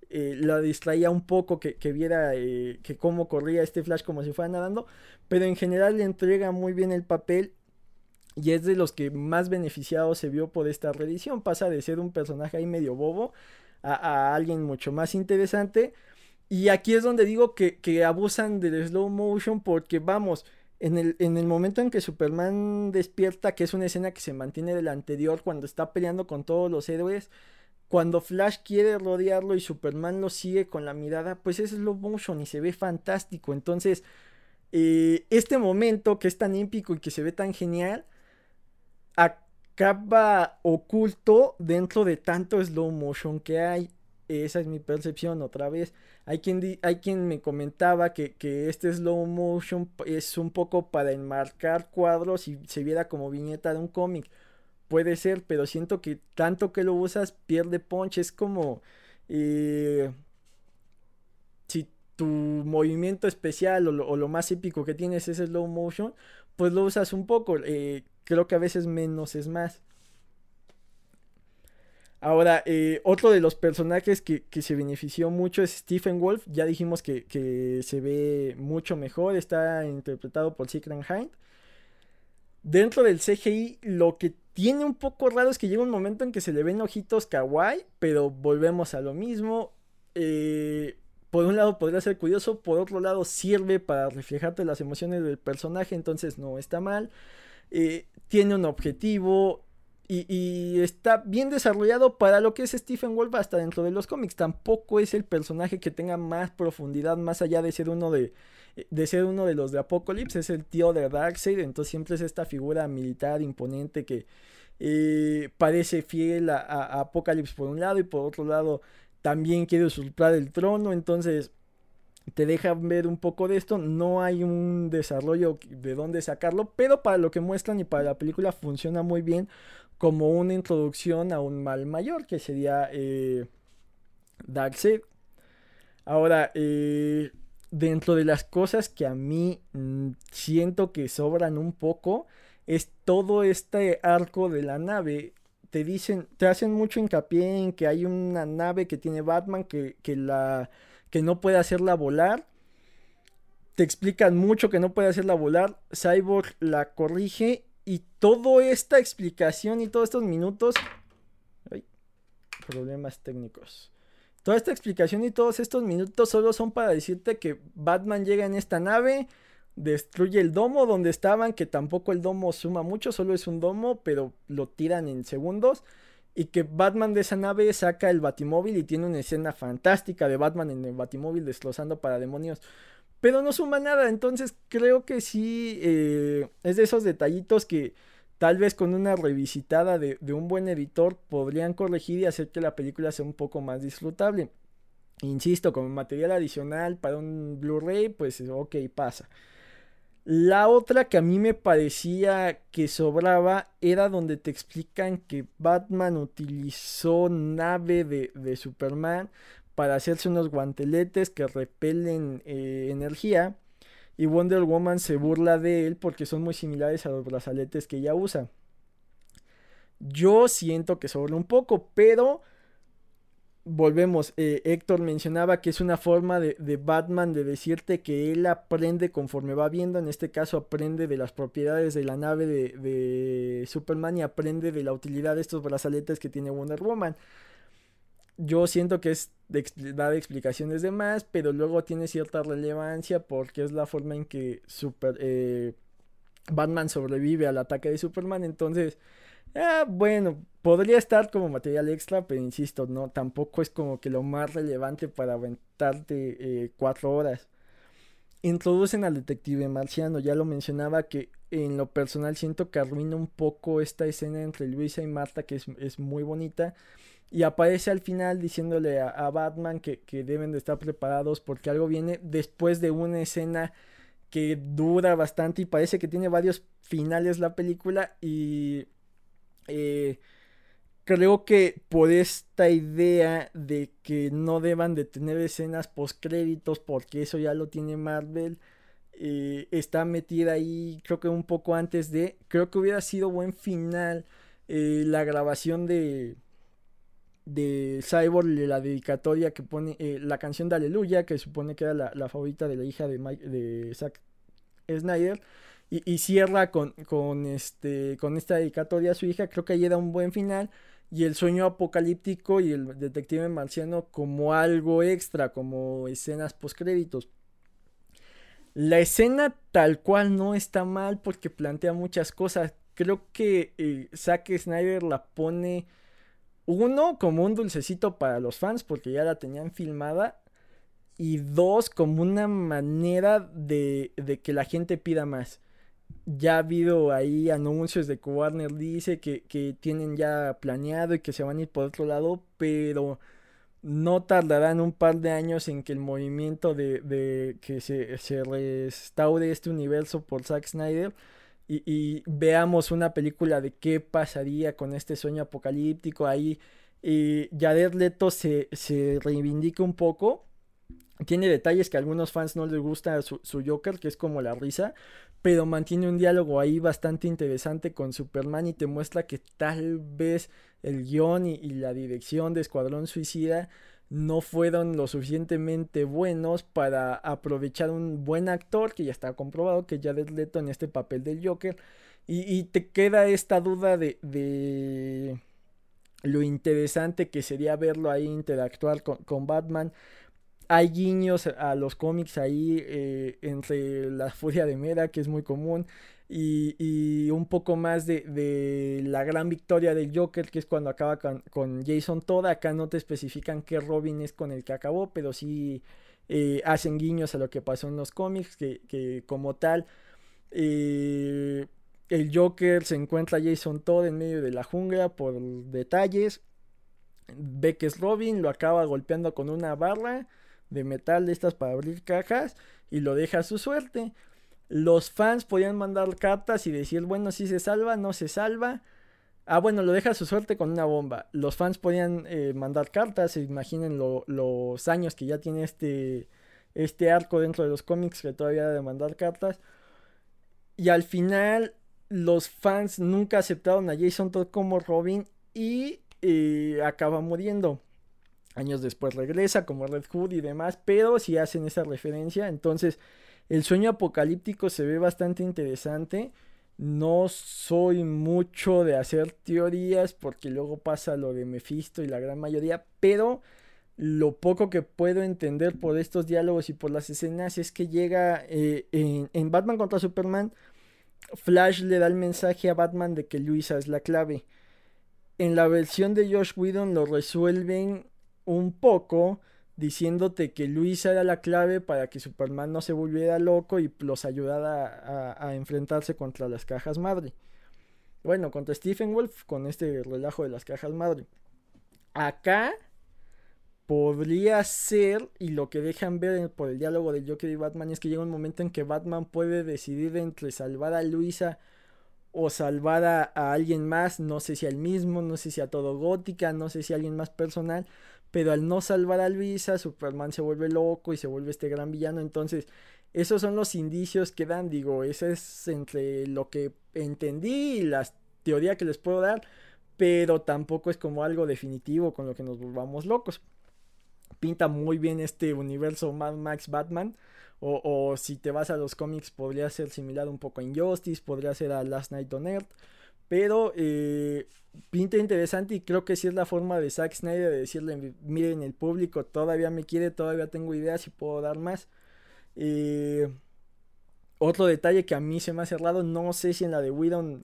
eh, la distraía un poco que, viera eh, que cómo corría este Flash como si fuera nadando, pero en general le entrega muy bien el papel y es de los que más beneficiado se vio por esta reedición. Pasa de ser un personaje ahí medio bobo a, alguien mucho más interesante. Y aquí es donde digo que, abusan del slow motion porque vamos, en el, en el, momento en que Superman despierta, que es una escena que se mantiene del anterior cuando está peleando con todos los héroes, cuando Flash quiere rodearlo y Superman lo sigue con la mirada, pues es slow motion y se ve fantástico. Entonces, eh, este momento que es tan épico y que se ve tan genial, acaba oculto dentro de tanto slow motion que hay. Esa es mi percepción otra vez. Hay quien, hay quien me comentaba que, que, este slow motion es un poco para enmarcar cuadros y se viera como viñeta de un cómic. Puede ser, pero siento que tanto que lo usas pierde punch. Es como eh, si tu movimiento especial o lo, más épico que tienes es slow motion, pues lo usas un poco. Eh, creo que a veces menos es más. Ahora, eh, otro de los personajes que, se benefició mucho es Stephen Wolf. Ya dijimos que, que se ve mucho mejor. Está interpretado por Secret Hind. Dentro del CGI, lo que tiene un poco raro es que llega un momento en que se le ven ojitos kawaii, pero volvemos a lo mismo. Eh, por un lado podría ser curioso, por otro lado sirve para reflejarte las emociones del personaje, entonces no está mal. Eh, tiene un objetivo y, está bien desarrollado para lo que es Stephen Wolf hasta dentro de los cómics. Tampoco es el personaje que tenga más profundidad más allá de ser uno de de ser uno de los de Apocalypse, es el tío de Darkseid, entonces siempre es esta figura militar imponente que eh, parece fiel a, Apocalypse por un lado y por otro lado también quiere usurpar el trono, entonces te dejan ver un poco de esto, no hay un desarrollo de dónde sacarlo, pero para lo que muestran y para la película funciona muy bien como una introducción a un mal mayor que sería eh, Darkseid. Ahora, eh, dentro de las cosas que a mí mm, siento que sobran un poco es todo este arco de la nave. Te dicen, te hacen mucho hincapié en que hay una nave que tiene Batman que, que la que no puede hacerla volar. Te explican mucho que no puede hacerla volar. Cyborg la corrige y toda esta explicación y todos estos minutos. Ay, problemas técnicos. Toda esta explicación y todos estos minutos solo son para decirte que Batman llega en esta nave, destruye el domo donde estaban, que tampoco el domo suma mucho, solo es un domo, pero lo tiran en segundos. Y que Batman de esa nave saca el batimóvil y tiene una escena fantástica de Batman en el batimóvil destrozando para demonios. Pero no suma nada, entonces creo que sí eh, es de esos detallitos que tal vez con una revisitada de, un buen editor podrían corregir y hacer que la película sea un poco más disfrutable. Insisto, como material adicional para un Blu-ray, pues ok, pasa. La otra que a mí me parecía que sobraba era donde te explican que Batman utilizó nave de, Superman para hacerse unos guanteletes que repelen eh, energía. Y Wonder Woman se burla de él porque son muy similares a los brazaletes que ella usa. Yo siento que sobra un poco, pero volvemos, eh, Héctor mencionaba que es una forma de, Batman de decirte que él aprende conforme va viendo, en este caso aprende de las propiedades de la nave de, Superman y aprende de la utilidad de estos brazaletes que tiene Wonder Woman. Yo siento que es de, dar explicaciones de más, pero luego tiene cierta relevancia porque es la forma en que Super, eh, Batman sobrevive al ataque de Superman, entonces Ah, bueno, podría estar como material extra, pero insisto, no, tampoco es como que lo más relevante para aventarte eh, cuatro horas. Introducen al detective marciano, ya lo mencionaba que en lo personal siento que arruina un poco esta escena entre Luisa y Marta, que es, muy bonita. Y aparece al final diciéndole a, Batman que, que, deben de estar preparados porque algo viene después de una escena que dura bastante y parece que tiene varios finales la película y eh, creo que por esta idea de que no deban de tener escenas post créditos porque eso ya lo tiene Marvel eh, está metida ahí creo que un poco antes de creo que hubiera sido buen final eh, la grabación de de Cyborg la dedicatoria que pone la canción de Aleluya que supone que era la, favorita de la hija de, de Zack Snyder y, cierra con, con, este, con esta dedicatoria a su hija. Creo que ahí da un buen final. Y el sueño apocalíptico y el detective marciano como algo extra, como escenas postcréditos. La escena tal cual no está mal porque plantea muchas cosas. Creo que eh, Zack Snyder la pone uno como un dulcecito para los fans porque ya la tenían filmada y dos como una manera de, de que la gente pida más ya ha habido ahí anuncios de que Warner dice que, tienen ya planeado y que se van a ir por otro lado, pero no tardarán un par de años en que el movimiento de, que se, se, restaure este universo por Zack Snyder y, veamos una película de qué pasaría con este sueño apocalíptico ahí. Y Jared Leto se, se reivindica un poco. Tiene detalles que a algunos fans no les gusta su, su Joker, que es como la risa, pero mantiene un diálogo ahí bastante interesante con Superman y te muestra que tal vez el guion y, la dirección de Escuadrón Suicida no fueron lo suficientemente buenos para aprovechar un buen actor que ya está comprobado que ya Leto en este papel del Joker. Y, te queda esta duda de, de, lo interesante que sería verlo ahí interactuar con, con Batman hay guiños a los cómics ahí eh, entre la furia de Mera, que es muy común, y, un poco más de, la gran victoria del Joker, que es cuando acaba con, Jason Todd. Acá no te especifican qué Robin es con el que acabó, pero sí eh, hacen guiños a lo que pasó en los cómics, que, como tal... Eh, el Joker se encuentra a Jason Todd en medio de la jungla por detalles. Ve que es Robin, lo acaba golpeando con una barra de metal de estas para abrir cajas y lo deja a su suerte. Los fans podían mandar cartas y decir, bueno, si se salva, no se salva. Ah, bueno, lo deja a su suerte con una bomba. Los fans podían eh, mandar cartas, imaginen los años que ya tiene este, este arco dentro de los cómics que todavía de mandar cartas. Y al final los fans nunca aceptaron a Jason Todd como Robin y eh, acaba muriendo. Años después regresa como Red Hood y demás, pero si hacen esa referencia, entonces el sueño apocalíptico se ve bastante interesante. No soy mucho de hacer teorías porque luego pasa lo de Mephisto y la gran mayoría, pero lo poco que puedo entender por estos diálogos y por las escenas es que llega eh, en, en, Batman contra Superman, Flash le da el mensaje a Batman de que Luisa es la clave. En la versión de Josh Whedon lo resuelven un poco diciéndote que Luisa era la clave para que Superman no se volviera loco y los ayudara a, enfrentarse contra las cajas madre. Bueno, contra Stephen Wolf con este relajo de las cajas madre. Acá podría ser, y lo que dejan ver por el diálogo del Joker y Batman, es que llega un momento en que Batman puede decidir entre salvar a Luisa o salvar a, alguien más, no sé si al mismo, no sé si a todo gótica, no sé si a alguien más personal, pero al no salvar a Luisa, Superman se vuelve loco y se vuelve este gran villano, entonces esos son los indicios que dan, digo, ese es entre lo que entendí y la teoría que les puedo dar, pero tampoco es como algo definitivo con lo que nos volvamos locos. Pinta muy bien este universo Mad Max Batman. O, si te vas a los cómics, podría ser similar un poco a Injustice, podría ser a Last Night on Earth. Pero eh, pinta interesante y creo que sí es la forma de Zack Snyder de decirle, miren, el público todavía me quiere, todavía tengo ideas y puedo dar más. Eh, otro detalle que a mí se me ha cerrado, no sé si en la de Widow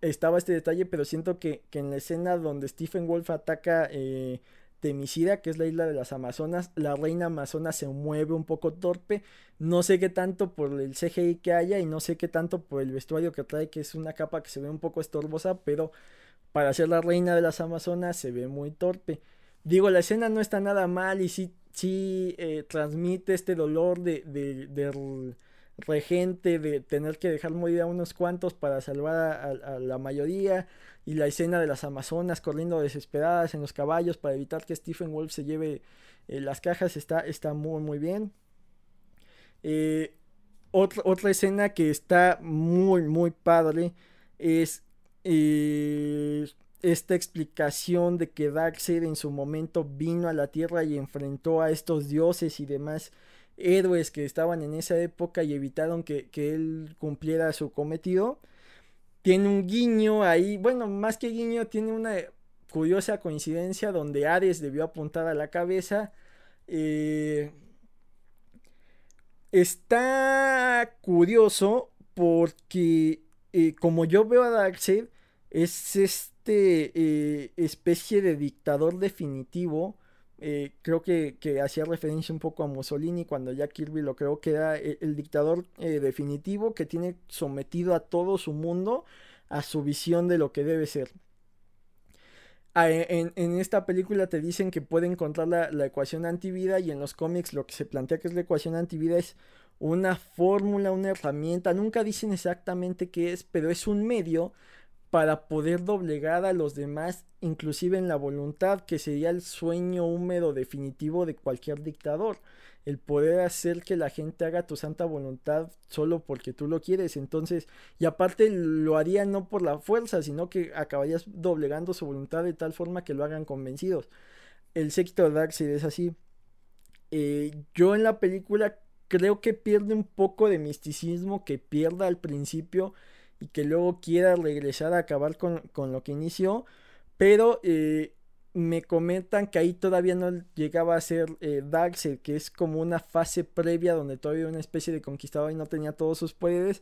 estaba este detalle, pero siento que, en la escena donde Stephen Wolf ataca eh, Temisida, que es la isla de las Amazonas, la reina amazona se mueve un poco torpe. No sé qué tanto por el CGI que haya y no sé qué tanto por el vestuario que trae, que es una capa que se ve un poco estorbosa, pero para ser la reina de las Amazonas se ve muy torpe. Digo, la escena no está nada mal y sí, sí eh, transmite este dolor de, de, de regente de tener que dejar morir a unos cuantos para salvar a, la mayoría y la escena de las amazonas corriendo desesperadas en los caballos para evitar que Stephen Wolf se lleve eh, las cajas está, está muy muy bien. Eh, otra, otra escena que está muy muy padre es eh, esta explicación de que Darkseid en su momento vino a la Tierra y enfrentó a estos dioses y demás héroes que estaban en esa época y evitaron que, él cumpliera su cometido. Tiene un guiño ahí, bueno, más que guiño, tiene una curiosa coincidencia donde Ares debió apuntar a la cabeza. Eh, está curioso porque eh, como yo veo a Darkseid, es este eh, especie de dictador definitivo eh, creo que, hacía referencia un poco a Mussolini cuando ya Kirby lo creo que era eh, el, dictador eh, definitivo que tiene sometido a todo su mundo a su visión de lo que debe ser. Ah, en, esta película te dicen que puede encontrar la, la, ecuación antivida y en los cómics lo que se plantea que es la ecuación antivida es una fórmula, una herramienta, nunca dicen exactamente qué es, pero es un medio para poder doblegar a los demás, inclusive en la voluntad, que sería el sueño húmedo definitivo de cualquier dictador. El poder hacer que la gente haga tu santa voluntad solo porque tú lo quieres. Entonces, y aparte lo haría no por la fuerza, sino que acabarías doblegando su voluntad de tal forma que lo hagan convencidos. El sexto de Darkseid es así. Eh, yo en la película creo que pierde un poco de misticismo que pierda al principio y que luego quiera regresar a acabar con, lo que inició. Pero eh, me comentan que ahí todavía no llegaba a ser eh, Darkseid, que es como una fase previa donde todavía una especie de conquistador y no tenía todos sus poderes.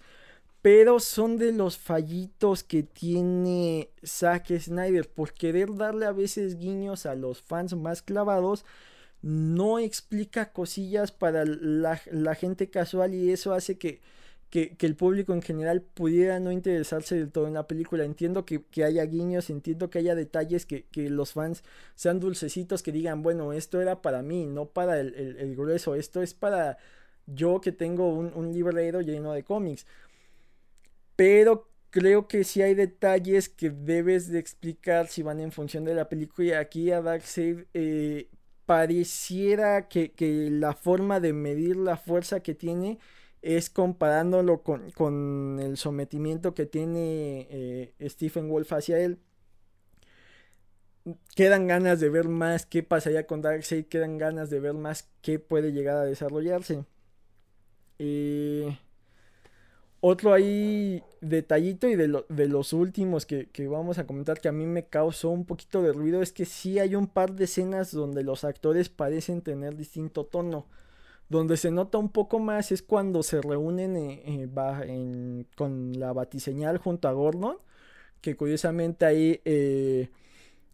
Pero son de los fallitos que tiene Zack Snyder por querer darle a veces guiños a los fans más clavados. No explica cosillas para la gente casual y eso hace que que, el público en general pudiera no interesarse del todo en la película. Entiendo que, haya guiños, entiendo que haya detalles, que, los fans sean dulcecitos, que digan, bueno, esto era para mí, no para el, grueso, esto es para yo que tengo un, un librero lleno de cómics. Pero creo que sí hay detalles que debes de explicar si van en función de la película. Y aquí a Darkseid eh, pareciera que, que la forma de medir la fuerza que tiene es comparándolo con, el sometimiento que tiene eh, Stephen Wolf hacia él. Quedan ganas de ver más qué pasaría con Darkseid, quedan ganas de ver más qué puede llegar a desarrollarse. Eh, otro ahí detallito y de, de los últimos que, que, vamos a comentar que a mí me causó un poquito de ruido es que sí hay un par de escenas donde los actores parecen tener distinto tono. Donde se nota un poco más es cuando se reúnen eh, eh, con la batiseñal junto a Gordon. Que curiosamente ahí eh,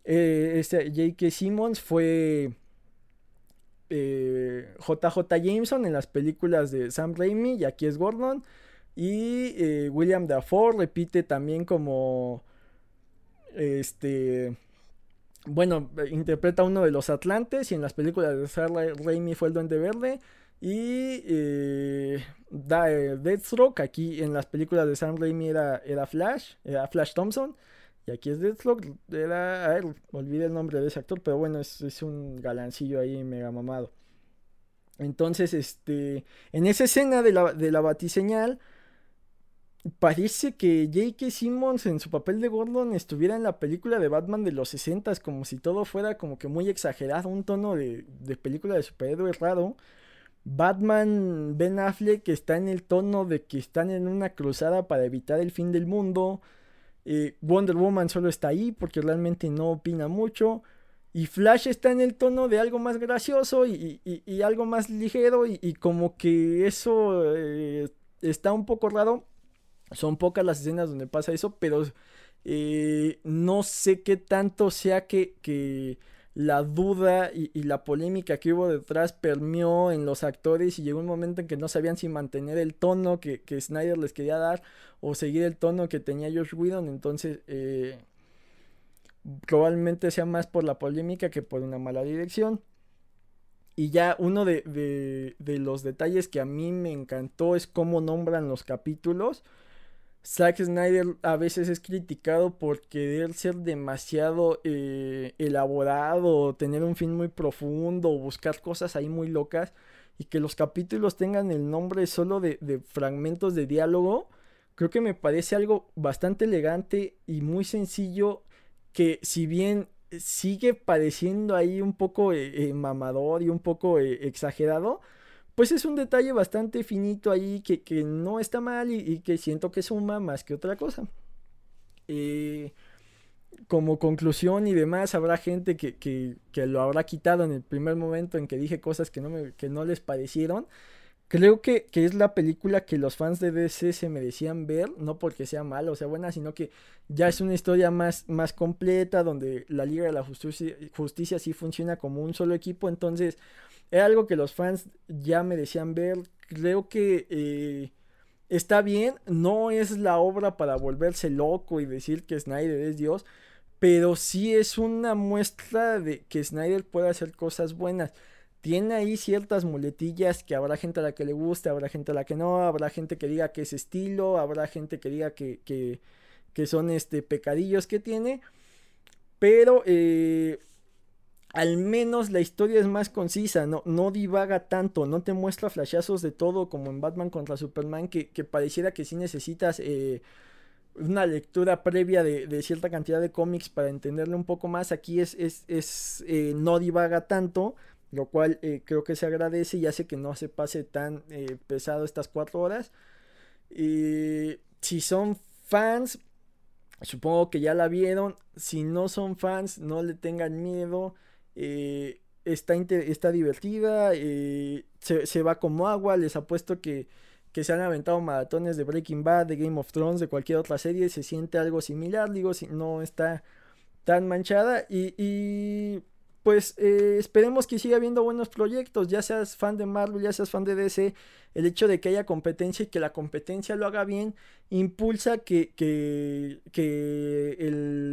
este J.K. Simmons fue JJ Jameson en las películas de Sam Raimi y aquí es Gordon. Y William Dafoe repite también como este bueno, interpreta uno de los Atlantes y en las películas de Sarah Raimi fue el Duende Verde. Y eh, da, eh, Deathstroke, aquí en las películas de Sam Raimi era, era Flash, era Flash Thompson. Y aquí es Deathstroke, era, a ver, olvidé el nombre de ese actor, pero bueno, es, es un galancillo ahí mega mamado. Entonces, este, en esa escena de la, de la batiseñal, parece que J.K. Simmons en su papel de Gordon estuviera en la película de Batman de los 60 como si todo fuera como que muy exagerado, un tono de, de película de superhéroe raro. Batman Ben Affleck está en el tono de que están en una cruzada para evitar el fin del mundo. Eh, Wonder Woman solo está ahí porque realmente no opina mucho. Y Flash está en el tono de algo más gracioso y, algo más ligero y, como que eso eh, está un poco raro. Son pocas las escenas donde pasa eso, pero eh, no sé qué tanto sea que, la duda y, la polémica que hubo detrás permeó en los actores y llegó un momento en que no sabían si mantener el tono que, Snyder les quería dar o seguir el tono que tenía Josh Whedon. Entonces, eh, probablemente sea más por la polémica que por una mala dirección. Y ya uno de, de los detalles que a mí me encantó es cómo nombran los capítulos. Zack Snyder a veces es criticado por querer ser demasiado eh, elaborado, tener un fin muy profundo, buscar cosas ahí muy locas y que los capítulos tengan el nombre solo de, fragmentos de diálogo, creo que me parece algo bastante elegante y muy sencillo que si bien sigue pareciendo ahí un poco eh, eh, mamador y un poco exagerado, pues es un detalle bastante finito ahí que, no está mal y, que siento que suma más que otra cosa. Eh, como conclusión y demás, habrá gente que, lo habrá quitado en el primer momento en que dije cosas que no, me, que no les parecieron. Creo que, es la película que los fans de DC se merecían ver, no porque sea mala o sea buena, sino que ya es una historia más, más completa, donde la Liga de la Justicia, Justicia sí funciona como un solo equipo, entonces era algo que los fans ya me decían ver. Creo que eh, está bien. No es la obra para volverse loco y decir que Snyder es Dios. Pero sí es una muestra de que Snyder puede hacer cosas buenas. Tiene ahí ciertas muletillas que habrá gente a la que le guste, habrá gente a la que no, habrá gente que diga que es estilo, habrá gente que diga que, que, que son este, pecadillos que tiene. Pero eh, al menos la historia es más concisa, no, no divaga tanto, no te muestra flashazos de todo como en Batman contra Superman, que, pareciera que sí necesitas eh, una lectura previa de, cierta cantidad de cómics para entenderlo un poco más. Aquí es, es, eh, no divaga tanto, lo cual eh, creo que se agradece y hace que no se pase tan pesado estas cuatro horas. si son fans, supongo que ya la vieron. Si no son fans, no le tengan miedo. Eh, está, está divertida, eh, se, va como agua, les apuesto que, que se han aventado maratones de Breaking Bad, de Game of Thrones, de cualquier otra serie, se siente algo similar, digo, si no está tan manchada y pues eh, esperemos que siga habiendo buenos proyectos, ya seas fan de Marvel, ya seas fan de DC, el hecho de que haya competencia y que la competencia lo haga bien, impulsa que, que,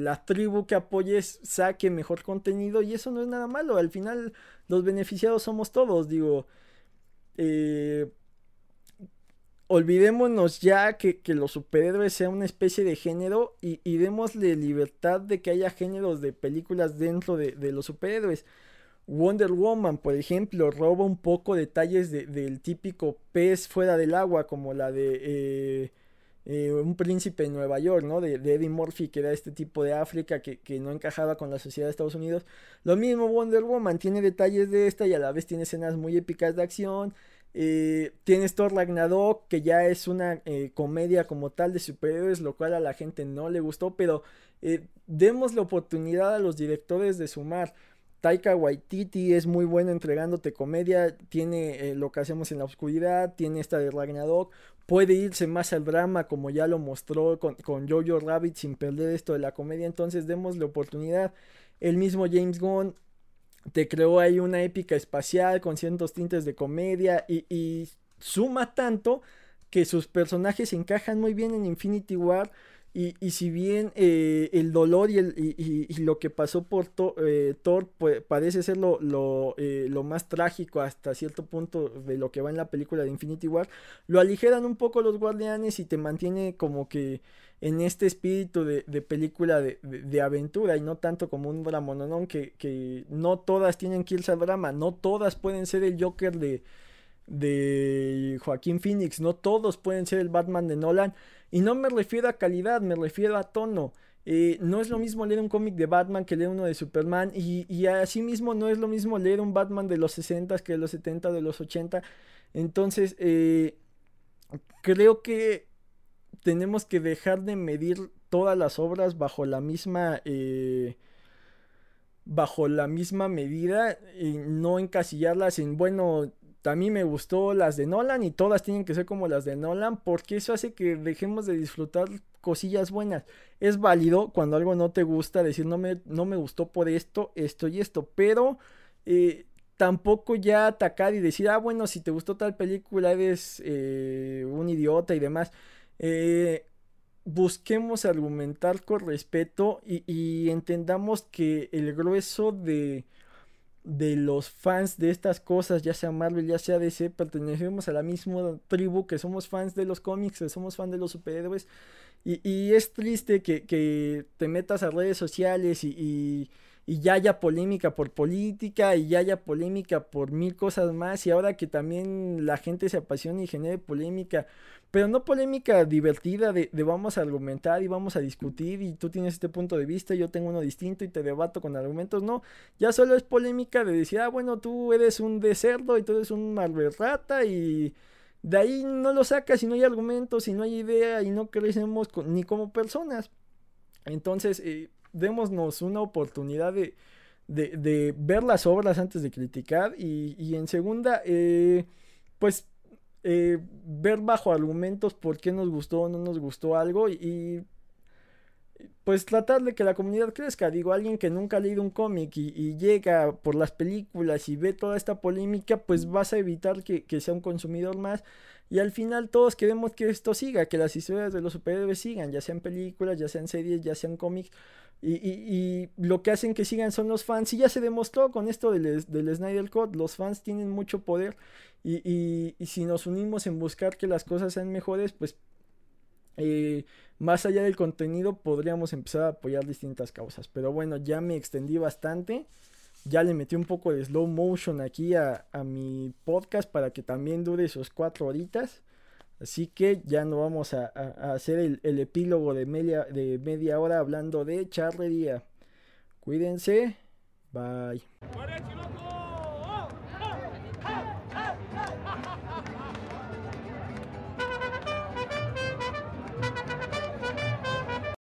la tribu que apoyes saque mejor contenido y eso no es nada malo, al final los beneficiados somos todos, digo, eh, olvidémonos ya que, los superhéroes sean una especie de género y, y, démosle libertad de que haya géneros de películas dentro de, los superhéroes. Wonder Woman, por ejemplo, roba un poco detalles del típico pez fuera del agua, como la de eh, eh, Un príncipe en Nueva York, ¿no? De, Eddie Murphy, que era este tipo de África que, que, no encajaba con la sociedad de Estados Unidos. Lo mismo Wonder Woman, tiene detalles de esta y a la vez tiene escenas muy épicas de acción eh, tienes Thor Ragnarok, que ya es una eh, comedia como tal de superhéroes, lo cual a la gente no le gustó, pero eh, demos la oportunidad a los directores de sumar. Taika Waititi es muy bueno entregándote comedia, tiene lo que hacemos en la oscuridad, tiene esta de Ragnarok, puede irse más al drama como ya lo mostró con, con Jojo Rabbit sin perder esto de la comedia, entonces demos la oportunidad. El mismo James Gunn te creó ahí una épica espacial con ciertos tintes de comedia y, suma tanto que sus personajes encajan muy bien en Infinity War Y, y si bien eh, el dolor y, el, y, y, lo que pasó por eh, Thor pues, parece ser lo, lo, eh, lo, más trágico hasta cierto punto de lo que va en la película de Infinity War, lo aligeran un poco los guardianes y te mantiene como que en este espíritu de, de película de, de, aventura y no tanto como un dramononón que, que no todas tienen que irse drama, no todas pueden ser el Joker de de Joaquín Phoenix, no todos pueden ser el Batman de Nolan. Y no me refiero a calidad, me refiero a tono. Eh, no es lo mismo leer un cómic de Batman que leer uno de Superman. Y, y asimismo no es lo mismo leer un Batman de los 60 que de los 70, de los 80. Entonces, eh, creo que tenemos que dejar de medir todas las obras bajo la misma... Eh, bajo la misma medida y no encasillarlas en, bueno, a me gustó las de Nolan y todas tienen que ser como las de Nolan porque eso hace que dejemos de disfrutar cosillas buenas. Es válido cuando algo no te gusta decir no me, no me gustó por esto, esto y esto, pero eh, tampoco ya atacar y decir, ah, bueno, si te gustó tal película eres eh, un idiota y demás. Eh, busquemos argumentar con respeto y, entendamos que el grueso de de los fans de estas cosas, ya sea Marvel, ya sea DC, pertenecemos a la misma tribu que somos fans de los cómics, que somos fans de los superhéroes. Y, es triste que, te metas a redes sociales y, y, ya haya polémica por política y ya haya polémica por mil cosas más. Y ahora que también la gente se apasiona y genere polémica pero no polémica divertida de, vamos a argumentar y vamos a discutir y tú tienes este punto de vista, yo tengo uno distinto y te debato con argumentos, no, ya solo es polémica de decir, ah, bueno, tú eres un de cerdo y tú eres un malverrata y de ahí no lo sacas y no hay argumentos y no hay idea y no crecemos con, ni como personas. Entonces, eh, démonos una oportunidad de, de, de, ver las obras antes de criticar y, y en segunda, eh, pues eh, ver bajo argumentos por qué nos gustó o no nos gustó algo y, pues tratar de que la comunidad crezca. Digo, alguien que nunca ha leído un cómic y, y, llega por las películas y ve toda esta polémica, pues vas a evitar que, que, sea un consumidor más. Y al final todos queremos que esto siga, que las historias de los superhéroes sigan, ya sean películas, ya sean series, ya sean cómics. Y, y, y, lo que hacen que sigan son los fans. Y ya se demostró con esto del, del Snyder Cut. Los fans tienen mucho poder. Y, si nos unimos en buscar que las cosas sean mejores, pues eh, más allá del contenido podríamos empezar a apoyar distintas causas. Pero bueno, ya me extendí bastante. Ya le metí un poco de slow motion aquí a, a mi podcast para que también dure esos cuatro horitas. Así que ya no vamos a, hacer el, el, epílogo de media, de media hora hablando de charrería. Cuídense. Bye.